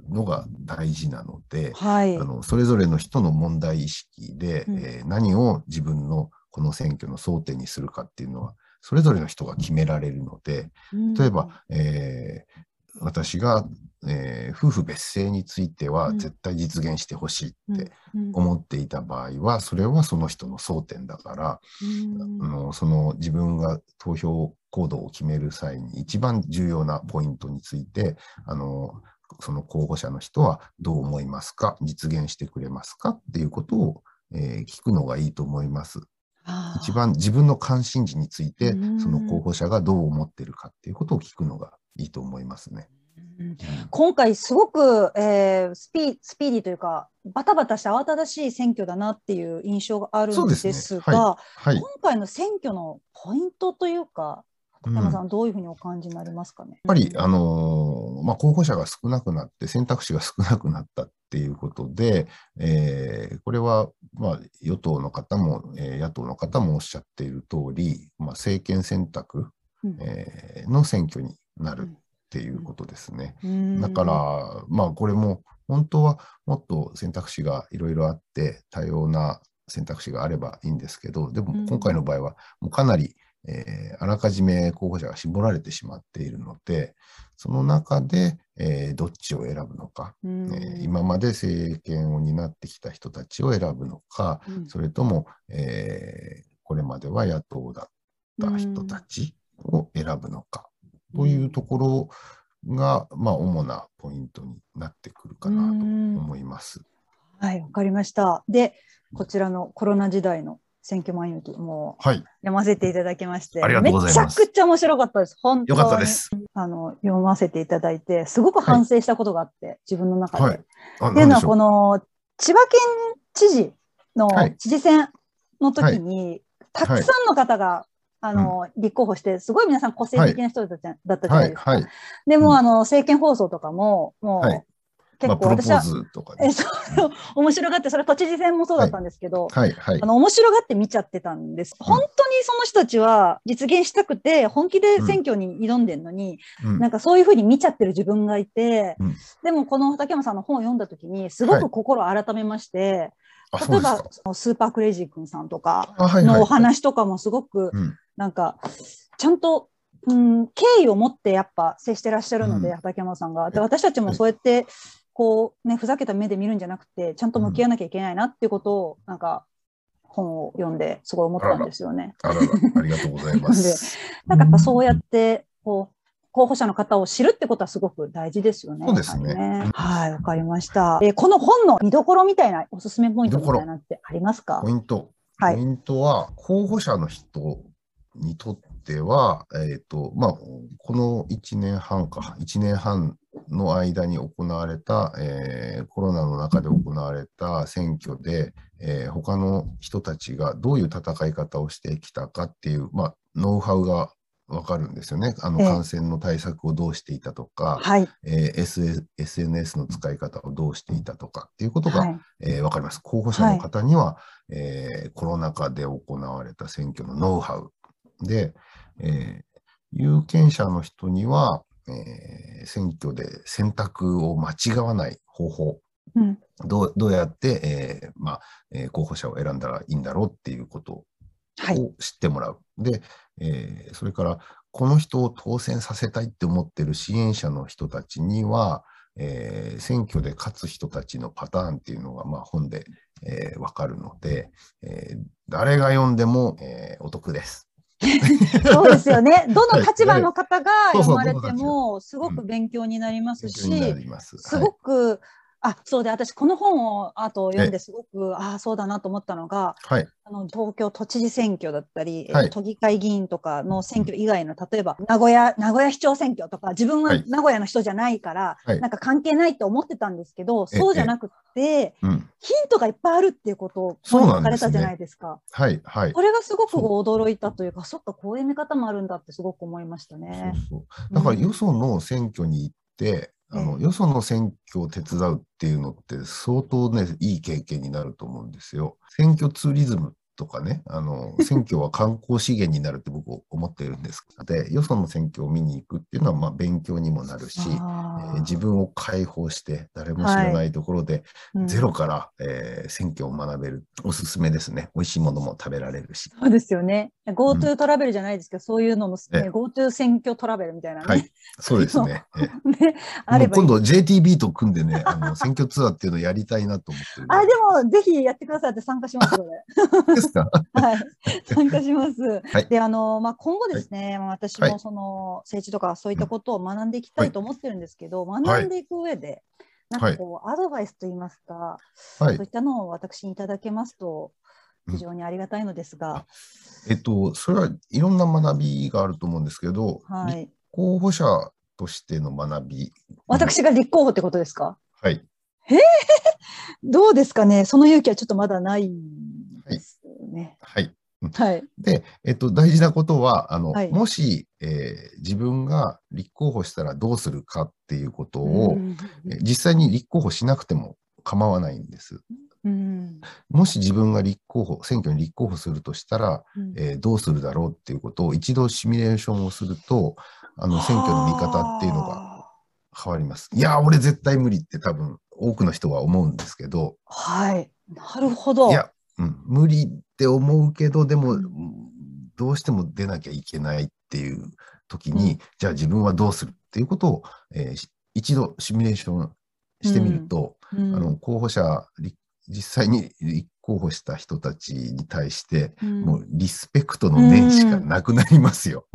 のが大事なので、はい、あのそれぞれの人の問題意識で、うん、えー、何を自分のこの選挙の争点にするかっていうのはそれぞれの人が決められるので、例えば、えー、私が、えー、夫婦別姓については絶対実現してほしいって思っていた場合は、それはその人の争点だから、あのその自分が投票行動を決める際に一番重要なポイントについて、あのその候補者の人はどう思いますか？実現してくれますか？っていうことを、えー、聞くのがいいと思います。一番自分の関心事について、その候補者がどう思ってるかっていうことを聞くのがいいと思いますね。今回すごく、えー、スピスピーディーというかバタバタした慌ただしい選挙だなっていう印象があるんですが、ね。はい。はい、今回の選挙のポイントというか山さん、どういうふうにお感じになりますかね？やっぱり、あのまあ、候補者が少なくなって、選択肢が少なくなったっていうことで、えー、これは、まあ、与党の方も、えー、野党の方もおっしゃっている通り、まあ、政権選択、うん、えー、の選挙になるっていうことですね。うん、だから、まあ、これも本当はもっと選択肢がいろいろあって、多様な選択肢があればいいんですけど、でも今回の場合は、もうかなり、えー、あらかじめ候補者が絞られてしまっているので、その中で、えー、どっちを選ぶのか、えー、今まで政権を担ってきた人たちを選ぶのか、うん、それとも、えこれまでは野党だった人たちを選ぶのか、というところが、まあ、主なポイントになってくるかなと思います。はい、わかりました。で、こちらのコロナ時代の選挙前行きも読ませていただきまして、はい、めちゃくちゃ面白かったです。本当に。よかったです。あの、読ませていただいて、すごく反省したことがあって、はい、自分の中で。はい、っていうのは、この、千葉県知事の知事選の時に、たくさんの方が、あの、うん、立候補して、すごい皆さん個性的な人だったじゃないですか。でも、あの、政見放送とかも、もう、結構私は、えそう面白がって、それ都知事選もそうだったんですけど、はい。はい、あの面白がって見ちゃってたんです。本当にその人たちは実現したくて、本気で選挙に挑んでるのに、うん、なんかそういうふうに見ちゃってる自分がいて、うん、でもこの竹山さんの本を読んだ時に、すごく心改めまして、はい、例えばスーパークレイジー君さんとかのお話とかもすごく、なんか、ちゃんとうん、敬意を持ってやっぱ接してらっしゃるので、うん、畠山さんが。で私たちもそうやってこうね、ふざけた目で見るんじゃなくて、ちゃんと向き合わなきゃいけないなっていうことを、なんか、本を読んですごい思ったんですよね。あららありがとうございます。(laughs) なんかやっぱそうやって、こう、候補者の方を知るってことはすごく大事ですよね。そうですね。ねはい、わかりました。えー、この本の見どころみたいなおすすめポイントみたいなってありますか？ポイント。はい、ポイントは、候補者の人にとっては、えっ、ー、と、まあ、この1年半か、1年半の間に行われた、えー、コロナの中で行われた選挙で、えー、他の人たちがどういう戦い方をしてきたかっていう、まあ、ノウハウがわかるんですよね。あの感染の対策をどうしていたとか、はい、えー、S、SNS の使い方をどうしていたとかっていうことが、はい、えー、わかります。候補者の方には、はい、えー、コロナ禍で行われた選挙のノウハウで、えー、有権者の人には、えー、選挙で選択を間違わない方法、うん、どうどうやって、えーまあえー、候補者を選んだらいいんだろうっていうことを知ってもらう。はい、で、えー、それからこの人を当選させたいって思ってる支援者の人たちには、えー、選挙で勝つ人たちのパターンっていうのが、まあ、本で、えー、分かるので、えー、誰が読んでも、えー、お得です。(laughs) そうですよね。どの立場の方が読まれても、すごく勉強になりますし、すごくあそうで私この本をあと読んですごくああそうだなと思ったのが、はい、あの東京都知事選挙だったり、はい、都議会議員とかの選挙以外の例えば名古屋名古屋市長選挙とか自分は名古屋の人じゃないから、はい、なんか関係ないと思ってたんですけど、そうじゃなくて、うん、ヒントがいっぱいあるっていうことを書かれたじゃないですか。すね、はいはい、これがすごく驚いたというかそっかこういう見方もあるんだってすごく思いましたね。そうそうだからよその選挙に行って、あの、よその選挙を手伝うっていうのって相当ね、いい経験になると思うんですよ。選挙ツーリズムとかね、あの、選挙は観光資源になるって僕思ってるんですで、よその選挙を見に行くっていうのは、まあ、勉強にもなるし、えー、自分を解放して、誰も知らないところで、ゼロから、えー、選挙を学べる。おすすめですね。美味しいものも食べられるし。そうですよね。GoTo トラベルじゃないですけど、うん、そういうのも、ね、GoTo 選挙トラベルみたいな、ね、はい、そうですね。ねあれば今度 JTB と組んでね、あの選挙ツアーっていうのをやりたいなと思ってる。あ、でもぜひやってくださいって参加しますので。(laughs) ですか？はい、(laughs) 参加します。はい、で、あの、まあ、今後ですね、はい、私もその政治とかそういったことを学んでいきたいと思ってるんですけど、はい、学んでいく上で。なんかこう、アドバイスといいますか、そういったのを私にいただけますと。非常にありがたいのですが。うん、えっと、それはいろんな学びがあると思うんですけど、はい、立候補者としての学び。私が立候補ってことですか？はい。えー、どうですかね、その勇気はちょっとまだないですね。はい、はい、で、えっと、大事なことは、あの、はい、もし、えー、自分が立候補したらどうするかっていうことを、うん、実際に立候補しなくても構わないんです。うん、もし自分が立候補、選挙に立候補するとしたら、うん、えー、どうするだろうっていうことを一度シミュレーションをすると、あの選挙の見方っていうのが変わります。いや、俺絶対無理って多分多くの人は思うんですけど。はい。なるほど。いや、うん、無理って思うけど、でも、どうしても出なきゃいけないっていう時に、うん、じゃあ自分はどうするっていうことを、えー、一度シミュレーションしてみると、うん、あの候補者、実際に立候補した人たちに対して、もうリスペクトの念しかなくなりますよ。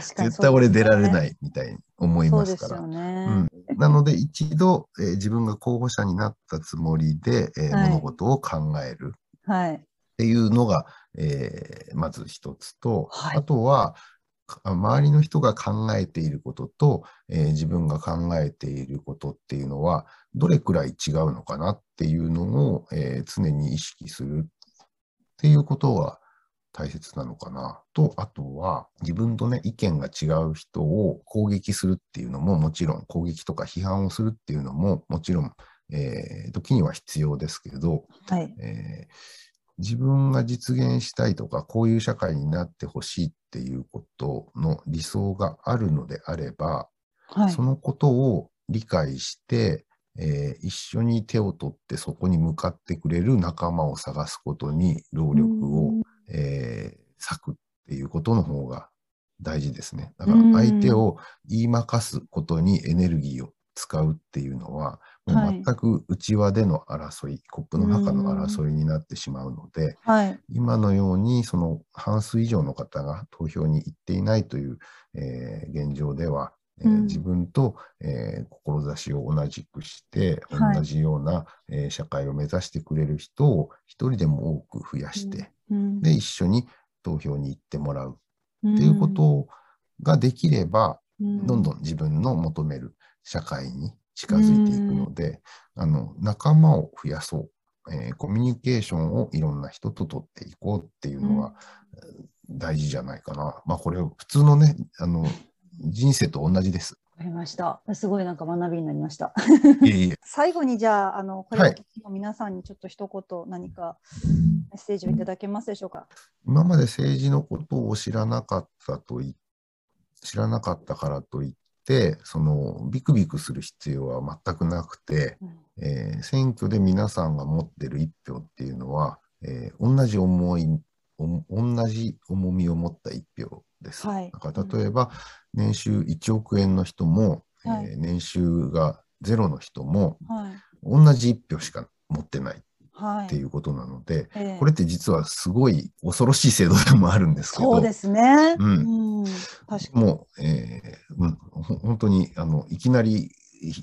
絶対俺出られないみたいに思いますから。ね。うん、なので一度、えー、自分が候補者になったつもりで、えー、はい、物事を考えるっていうのが、えー、まず一つと、はい、あとは周りの人が考えていることと、えー、自分が考えていることっていうのはどれくらい違うのかなっていうのを、えー、常に意識するっていうことは大切なのかなと、あとは自分とね、意見が違う人を攻撃するっていうのももちろん、攻撃とか批判をするっていうのももちろん、えー、時には必要ですけど、はい。えー、自分が実現したいとか、こういう社会になってほしいっていうことの理想があるのであれば、はい、そのことを理解して、えー、一緒に手を取ってそこに向かってくれる仲間を探すことに労力をえー、割くっていうことの方が大事ですね。だから相手を言いまかすことにエネルギーを使うっていうのは、もう全く内輪での争い、はい、コップの中の争いになってしまうので、はい、今のようにその半数以上の方が投票に行っていないという、えー、現状では、えー、自分と、えー、志を同じくして、同じような、えー、社会を目指してくれる人を一人でも多く増やして、で、一緒に投票に行ってもらうっていうことができれば、どんどん自分の求める社会に近づいていくので、あの仲間を増やそう、えー、コミュニケーションをいろんな人と取っていこうっていうのは大事じゃないかな。まあこれ普通のね、あの人生と同じです。わかりました。すごいなんか学びになりました。いえいえ (laughs) 最後にじゃあ、あのこれを皆さんにちょっと一言何かメッセージをいただけますでしょうか？今まで政治のことを知らなかったと知らなかったからといって、そのビクビクする必要は全くなくて、うん、えー、選挙で皆さんが持ってる一票っていうのは、えー、同じ思い同じ重みを持った一票です。はい、だから例えば、年収1億円の人も、はい、えー、年収がゼロの人も、はい、同じ1票しか持ってないっていうことなので、はい、これって実はすごい恐ろしい制度でもあるんですけど、そうですね。うん。うん。確かに。もう、えー、うん、本当にあのいきなり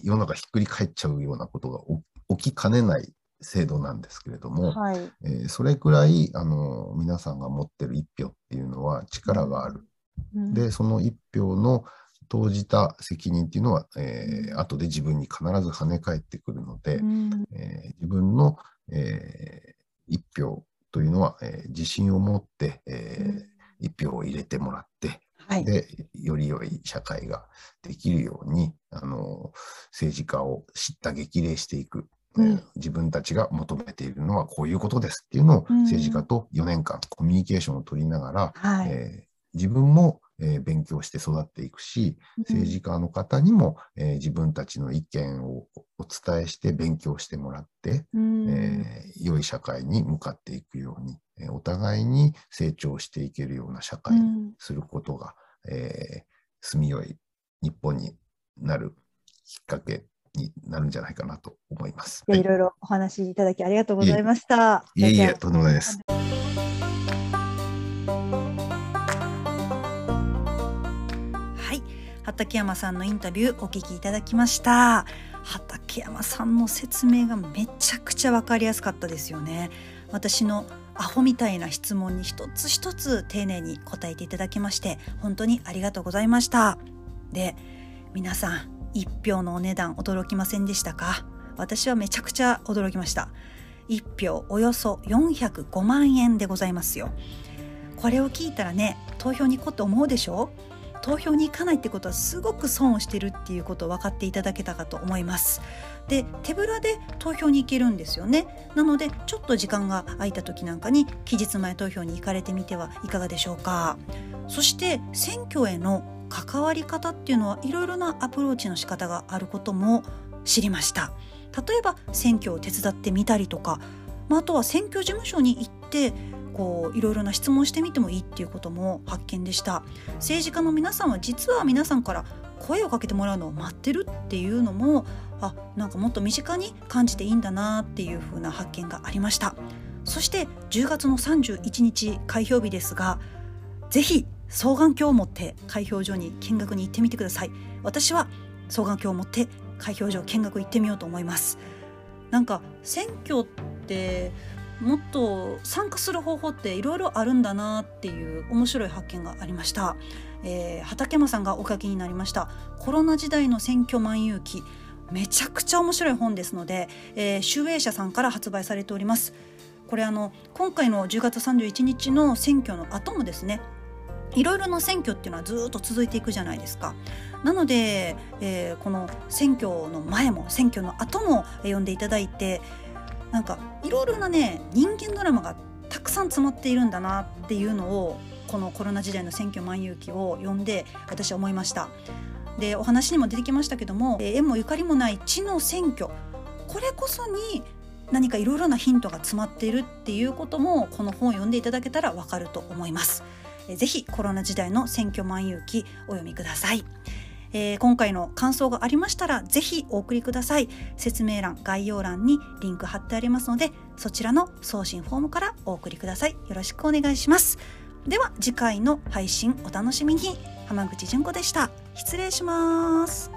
世の中ひっくり返っちゃうようなことが起きかねない制度なんですけれども、はい、えー、それくらいあの皆さんが持ってる一票っていうのは力がある。うん、で、その一票の投じた責任っていうのは、えー、後で自分に必ず跳ね返ってくるので、うん、えー、自分の、えー、一票というのは、えー、自信を持って、えー、一票を入れてもらって、はい、で、より良い社会ができるように、あの、政治家を知った激励していく。うん、自分たちが求めているのはこういうことですっていうのを政治家と4年間コミュニケーションを取りながら、はい、えー、自分もえー、勉強して育っていくし、政治家の方にも、えー、自分たちの意見をお伝えして勉強してもらって、うん、えー、良い社会に向かっていくように、えお互いに成長していけるような社会にすることが、うん、え住みよい日本になるきっかけになるんじゃないかなと思います。いろいろお話しいただきありがとうございました。いえいえ、とんでもないです。畠山さんのインタビューお聞きいただきました。畠山さんの説明がめちゃくちゃ分かりやすかったですよね。私のアホみたいな質問に一つ一つ丁寧に答えていただきまして本当にありがとうございました。で皆さん一票のお値段驚きませんでしたか？私はめちゃくちゃ驚きました。1票およそ405万円でございますよ。これを聞いたらね投票に行こうと思うでしょ？投票に行かないってことはすごく損をしてるっていうことを分かっていただけたかと思います。で手ぶらで投票に行けるんですよね。なのでちょっと時間が空いた時なんかに期日前投票に行かれてみてはいかがでしょうか。そして選挙への関わり方っていうのはいろいろなアプローチの仕方があることも知りました。例えば選挙を手伝ってみたりとか、まあ、あとは選挙事務所に行ってこういろいろな質問してみてもいいっていうことも発見でした。政治家の皆さんは実は皆さんから声をかけてもらうのを待ってるっていうのもあなんかもっと身近に感じていいんだなっていう風な発見がありました。そして10月の31日開票日ですがぜひ双眼鏡を持って開票所に見学に行ってみてください。私は双眼鏡を持って開票所見学行ってみようと思います。なんか選挙ってもっと参加する方法っていろいろあるんだなっていう面白い発見がありました、えー、畠山さんがお書きになりましたコロナ時代の選挙万有記。めちゃくちゃ面白い本ですので、えー、集英社さんから発売されております。これあの今回の10月31日の選挙の後もですねいろいろな選挙っていうのはずっと続いていくじゃないですか。なので、えー、この選挙の前も選挙の後も読んでいただいてなんかいろいろなね人間ドラマがたくさん詰まっているんだなっていうのをこのコロナ時代の選挙万有記を読んで私は思いました。でお話にも出てきましたけども縁もゆかりもない地の選挙。これこそに何かいろいろなヒントが詰まっているっていうこともこの本を読んでいただけたらわかると思います。ぜひコロナ時代の選挙万有記お読みください。えー、今回の感想がありましたらぜひお送りください。説明欄概要欄にリンク貼ってありますのでそちらの送信フォームからお送りください。よろしくお願いします。では次回の配信お楽しみに。浜口純子でした。失礼します。